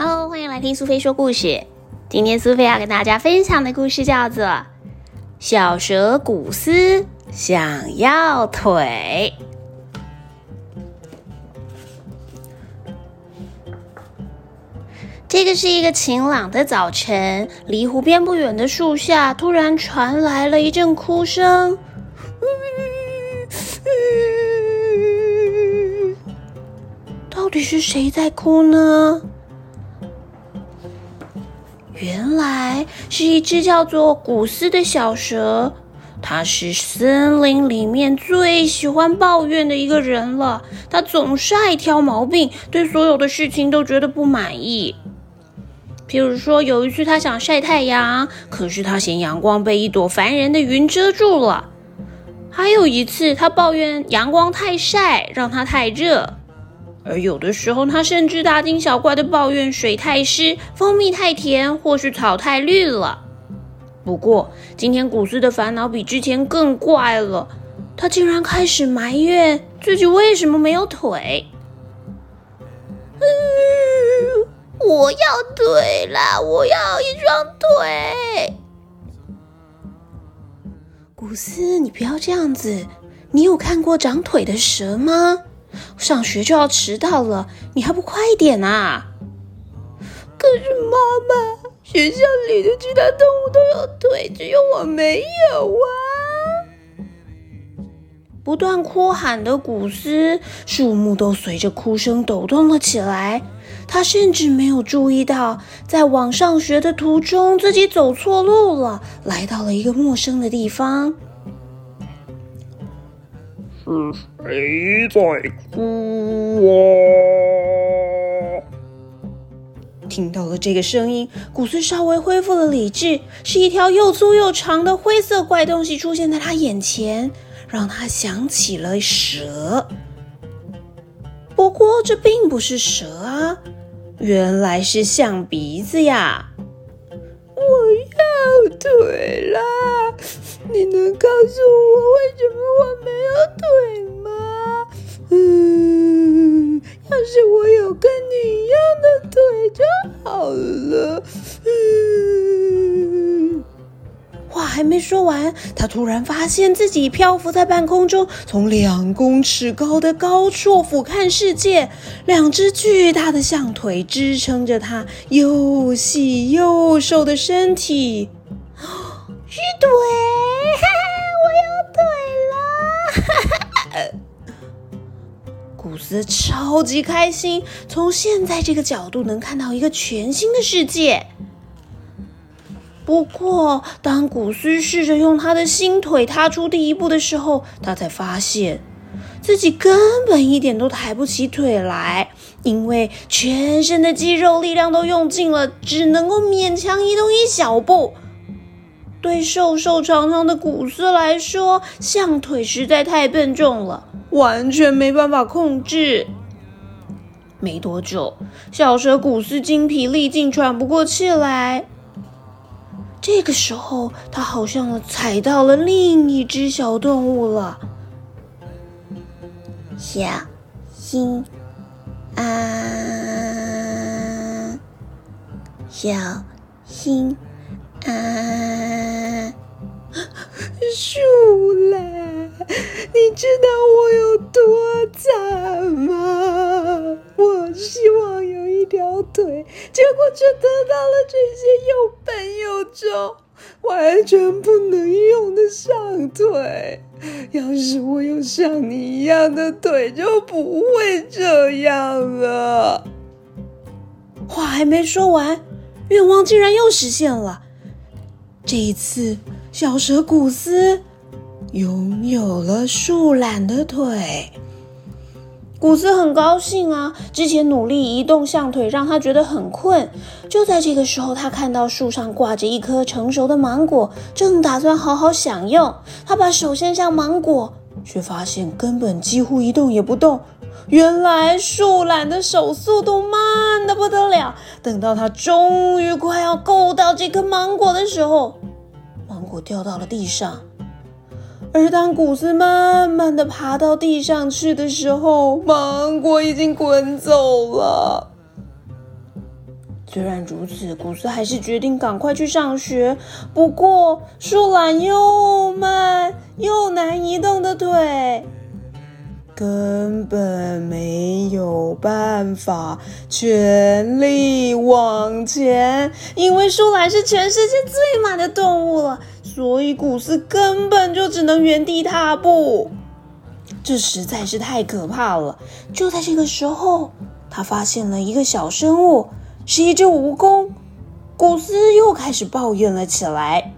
Hello，欢迎来听苏菲说故事。今天苏菲要跟大家分享的故事叫做《小蛇古斯想要腿》。这个是一个晴朗的早晨，离湖边不远的树下突然传来了一阵哭声。到底是谁在哭呢？原来是一只叫做古斯的小蛇，它是森林里面最喜欢抱怨的一个人了。它总是爱挑毛病，对所有的事情都觉得不满意。譬如说，有一次他想晒太阳，可是他嫌阳光被一朵烦人的云遮住了；还有一次，他抱怨阳光太晒，让他太热；而有的时候，他甚至大惊小怪的抱怨水太湿、蜂蜜太甜，或是草太绿了。不过，今天古斯的烦恼比之前更怪了，他竟然开始埋怨自己为什么没有腿。我要腿啦！我要一双腿。古斯，你不要这样子。你有看过长腿的蛇吗？上学就要迟到了，你还不快一点啊？可是妈妈，学校里的其他动物都有腿，只有我没有啊！不断哭喊的古斯，树木都随着哭声抖动了起来。他甚至没有注意到，在往上学的途中，自己走错路了，来到了一个陌生的地方。是谁在哭啊？听到了这个声音，古斯稍微恢复了理智。是一条又粗又长的灰色怪东西出现在他眼前，让他想起了蛇。不过，这并不是蛇啊。原来是象鼻子呀！我腿啦！你能告诉我为什么我没有腿吗？嗯，要是我有跟你一样的腿就好了。嗯。话还没说完，他突然发现自己漂浮在半空中，从两公尺高的高处俯瞰世界。两只巨大的象腿支撑着他又细又瘦的身体。是腿，哈哈我有腿了！古斯超级开心，从现在这个角度能看到一个全新的世界。不过，当古斯试着用他的新腿踏出第一步的时候，他才发现自己根本一点都抬不起腿来，因为全身的肌肉力量都用尽了，只能够勉强移动一小步。对瘦瘦长长的古斯来说，象腿实在太笨重了，完全没办法控制。没多久，小蛇古斯精疲力尽，喘不过气来。这个时候，他好像踩到了另一只小动物了。小心啊！小心啊！树了，你知道我有多惨吗？我希望有一条腿，结果却得到了这些又笨又重、完全不能用的上腿。要是我有像你一样的腿，就不会这样了。话还没说完，愿望竟然又实现了。这一次，小蛇古斯拥有了树懒的腿。古斯很高兴啊！之前努力移动象腿，让他觉得很困。就在这个时候，他看到树上挂着一颗成熟的芒果，正打算好好享用。他把手伸向芒果，却发现根本几乎一动也不动。原来树懒的手速度慢的不得了。等到他终于快要够到这颗芒果的时候，掉到了地上。而当古斯慢慢的爬到地上去的时候，芒果已经滚走了。虽然如此，古斯还是决定赶快去上学。不过，树懒又慢又难移动的腿，根本没有办法全力往前。因为树懒是全世界最慢的动物了，所以古斯根本就只能原地踏步。这实在是太可怕了！就在这个时候，他发现了一个小生物。是一只蜈蚣，古斯又开始抱怨了起来。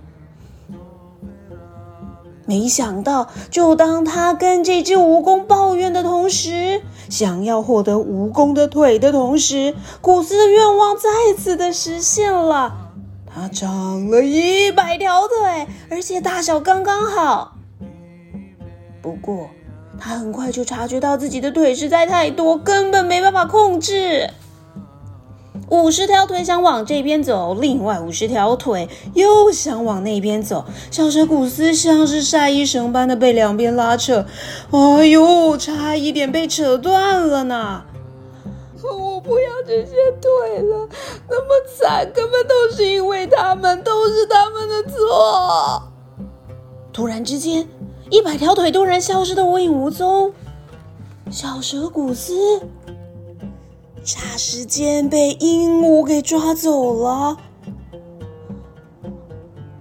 没想到，就当他跟这只蜈蚣抱怨的同时，想要获得蜈蚣的腿的同时，古斯的愿望再次的实现了。他长了一百条腿，而且大小刚刚好。不过，他很快就察觉到自己的腿实在太多，根本没办法控制。五十条腿想往这边走，另外五十条腿又想往那边走。小蛇古斯像是晒衣绳般的被两边拉扯，哎呦，差一点被扯断了呢！不要这些腿了，那么惨，根本都是因为他们，都是他们的错。突然之间，一百条腿突然消失的无影无踪，小蛇古斯。霎时间被鹦鹉给抓走了。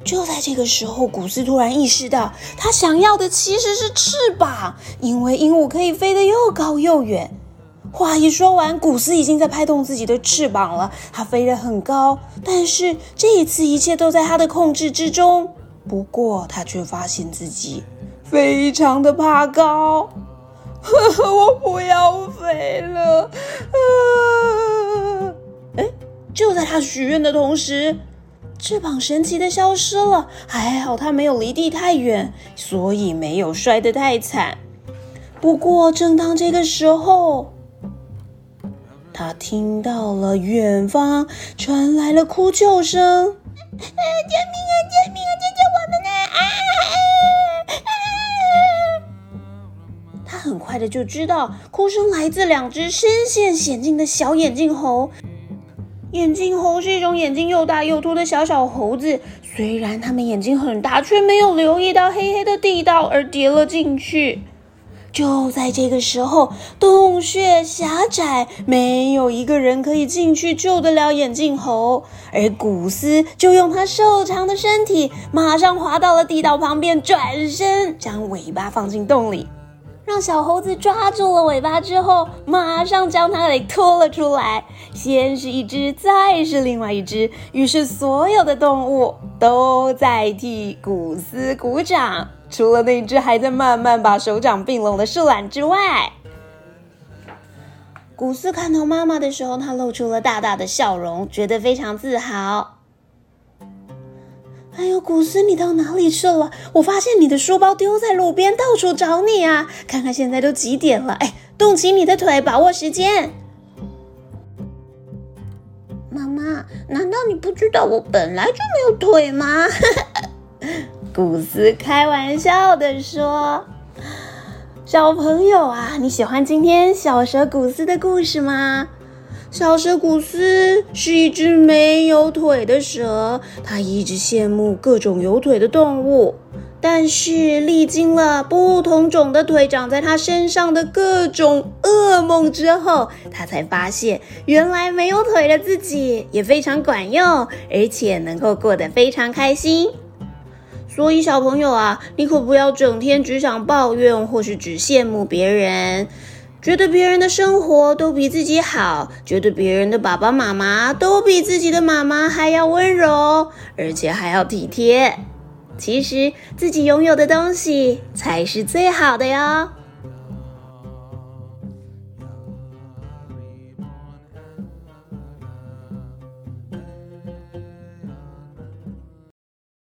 就在这个时候，古斯突然意识到，他想要的其实是翅膀，因为鹦鹉可以飞得又高又远。话一说完，古斯已经在拍动自己的翅膀了，它飞得很高。但是这一次，一切都在他的控制之中。不过，他却发现自己非常的怕高。呵 呵我不要飞了！啊！哎，就在他许愿的同时，翅膀神奇的消失了。还好他没有离地太远，所以没有摔得太惨。不过，正当这个时候，他听到了远方传来了哭救声：“救命啊！救命啊！救救我们啊！”他很快的就知道，哭声来自两只深陷险境的小眼镜猴。眼镜猴是一种眼睛又大又凸的小小猴子，虽然它们眼睛很大，却没有留意到黑黑的地道而跌了进去。就在这个时候，洞穴狭窄，没有一个人可以进去救得了眼镜猴，而古斯就用他瘦长的身体，马上滑到了地道旁边，转身将尾巴放进洞里。让小猴子抓住了尾巴之后，马上将它给拖了出来。先是一只，再是另外一只，于是所有的动物都在替古斯鼓掌，除了那只还在慢慢把手掌并拢的树懒之外。古斯看到妈妈的时候，他露出了大大的笑容，觉得非常自豪。哎呦，古斯，你到哪里去了？我发现你的书包丢在路边，到处找你啊！看看现在都几点了？哎，动起你的腿，把握时间。妈妈，难道你不知道我本来就没有腿吗？古斯开玩笑的说：“小朋友啊，你喜欢今天小蛇古斯的故事吗？”小蛇古斯是一只没有腿的蛇，它一直羡慕各种有腿的动物。但是历经了不同种的腿长在它身上的各种噩梦之后，它才发现原来没有腿的自己也非常管用，而且能够过得非常开心。所以小朋友啊，你可不要整天只想抱怨，或是只羡慕别人。觉得别人的生活都比自己好，觉得别人的爸爸妈妈都比自己的妈妈还要温柔，而且还要体贴。其实自己拥有的东西才是最好的哟。